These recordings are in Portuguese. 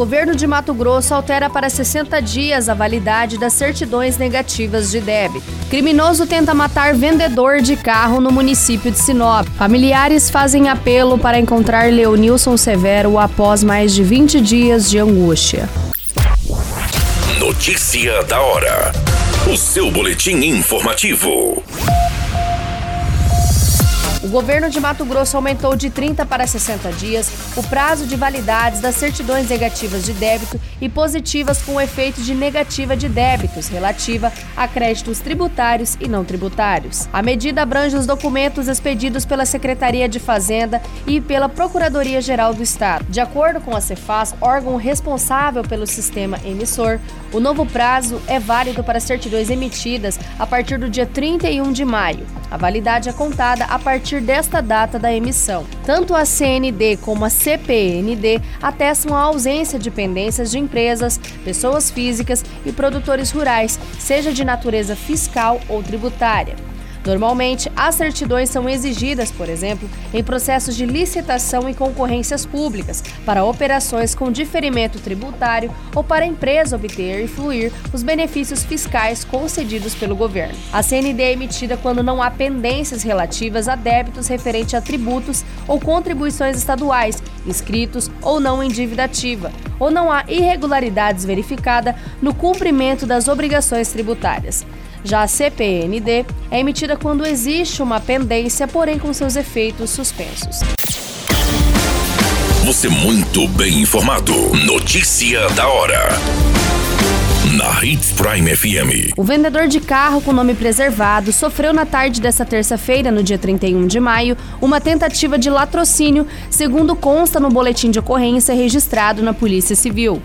Governo de Mato Grosso altera para 60 dias a validade das certidões negativas de débito. Criminoso tenta matar vendedor de carro no município de Sinop. Familiares fazem apelo para encontrar Leonilson Severo após mais de 20 dias de angústia. Notícia da hora. O seu boletim informativo. O governo de Mato Grosso aumentou de 30 para 60 dias o prazo de validades das certidões negativas de débito e positivas com efeito de negativa de débitos relativa a créditos tributários e não tributários. A medida abrange os documentos expedidos pela Secretaria de Fazenda e pela Procuradoria-Geral do Estado. De acordo com a Cefaz, órgão responsável pelo sistema emissor, o novo prazo é válido para certidões emitidas a partir do dia 31 de maio. A validade é contada a partir desta data da emissão. Tanto a CND como a CPND atestam a ausência de pendências de empresas, pessoas físicas e produtores rurais, seja de natureza fiscal ou tributária. Normalmente, as certidões são exigidas, por exemplo, em processos de licitação e concorrências públicas, para operações com diferimento tributário ou para a empresa obter e fluir os benefícios fiscais concedidos pelo governo. A CND é emitida quando não há pendências relativas a débitos referentes a tributos ou contribuições estaduais, inscritos ou não em dívida ativa, ou não há irregularidades verificada no cumprimento das obrigações tributárias. Já a CPND é emitida quando existe uma pendência, porém com seus efeitos suspensos. Você muito bem informado. Notícia da hora. Na Hits Prime FM. O vendedor de carro com nome preservado sofreu na tarde desta terça-feira, no dia 31 de maio, uma tentativa de latrocínio, segundo consta no boletim de ocorrência registrado na Polícia Civil.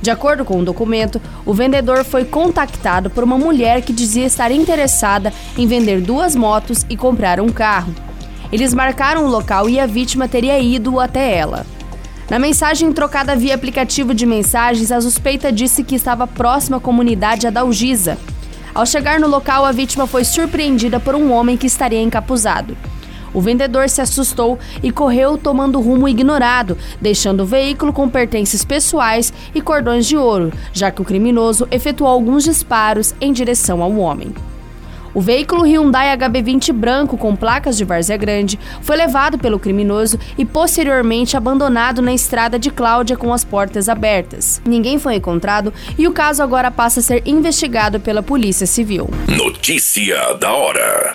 De acordo com o um documento, o vendedor foi contactado por uma mulher que dizia estar interessada em vender duas motos e comprar um carro. Eles marcaram o local e a vítima teria ido até ela. Na mensagem trocada via aplicativo de mensagens, a suspeita disse que estava próxima à comunidade Adalgisa. Ao chegar no local, a vítima foi surpreendida por um homem que estaria encapuzado. O vendedor se assustou e correu tomando rumo ignorado, deixando o veículo com pertences pessoais e cordões de ouro, já que o criminoso efetuou alguns disparos em direção ao homem. O veículo Hyundai HB20 branco com placas de Várzea Grande foi levado pelo criminoso e posteriormente abandonado na estrada de Cláudia com as portas abertas. Ninguém foi encontrado e o caso agora passa a ser investigado pela Polícia Civil. Notícia da hora.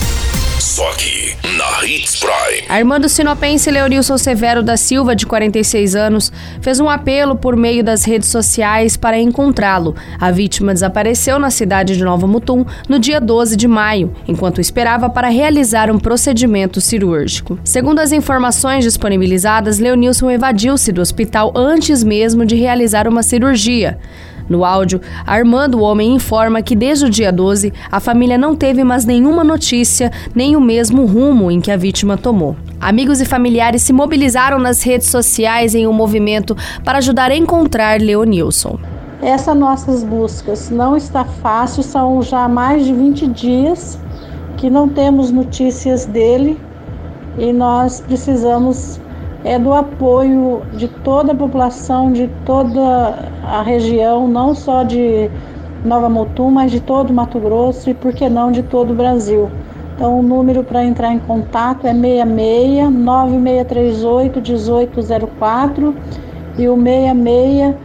Aqui, na Hits Prime. A irmã do sinopense Leonilson Severo da Silva, de 46 anos, fez um apelo por meio das redes sociais para encontrá-lo. A vítima desapareceu na cidade de Nova Mutum no dia 12 de maio, enquanto esperava para realizar um procedimento cirúrgico. Segundo as informações disponibilizadas, Leonilson evadiu-se do hospital antes mesmo de realizar uma cirurgia. No áudio, a irmã do homem informa que desde o dia 12 a família não teve mais nenhuma notícia, nem o mesmo rumo em que a vítima tomou. Amigos e familiares se mobilizaram nas redes sociais em um movimento para ajudar a encontrar Leonilson. Essas nossas buscas não está fácil, são já mais de 20 dias que não temos notícias dele e nós precisamos é do apoio de toda a população, de toda a região, não só de Nova Mutum, mas de todo o Mato Grosso e, por que não, de todo o Brasil. Então, o número para entrar em contato é 66 9638 1804 e o 66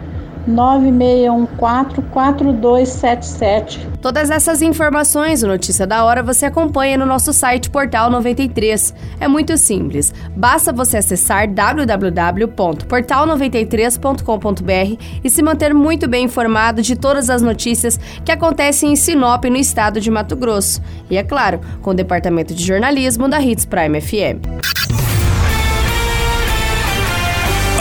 9614-4277. Todas essas informações, o Notícia da Hora, você acompanha no nosso site Portal 93. É muito simples. Basta você acessar www.portal93.com.br e se manter muito bem informado de todas as notícias que acontecem em Sinop, no estado de Mato Grosso. E é claro, com o departamento de jornalismo da Hits Prime FM.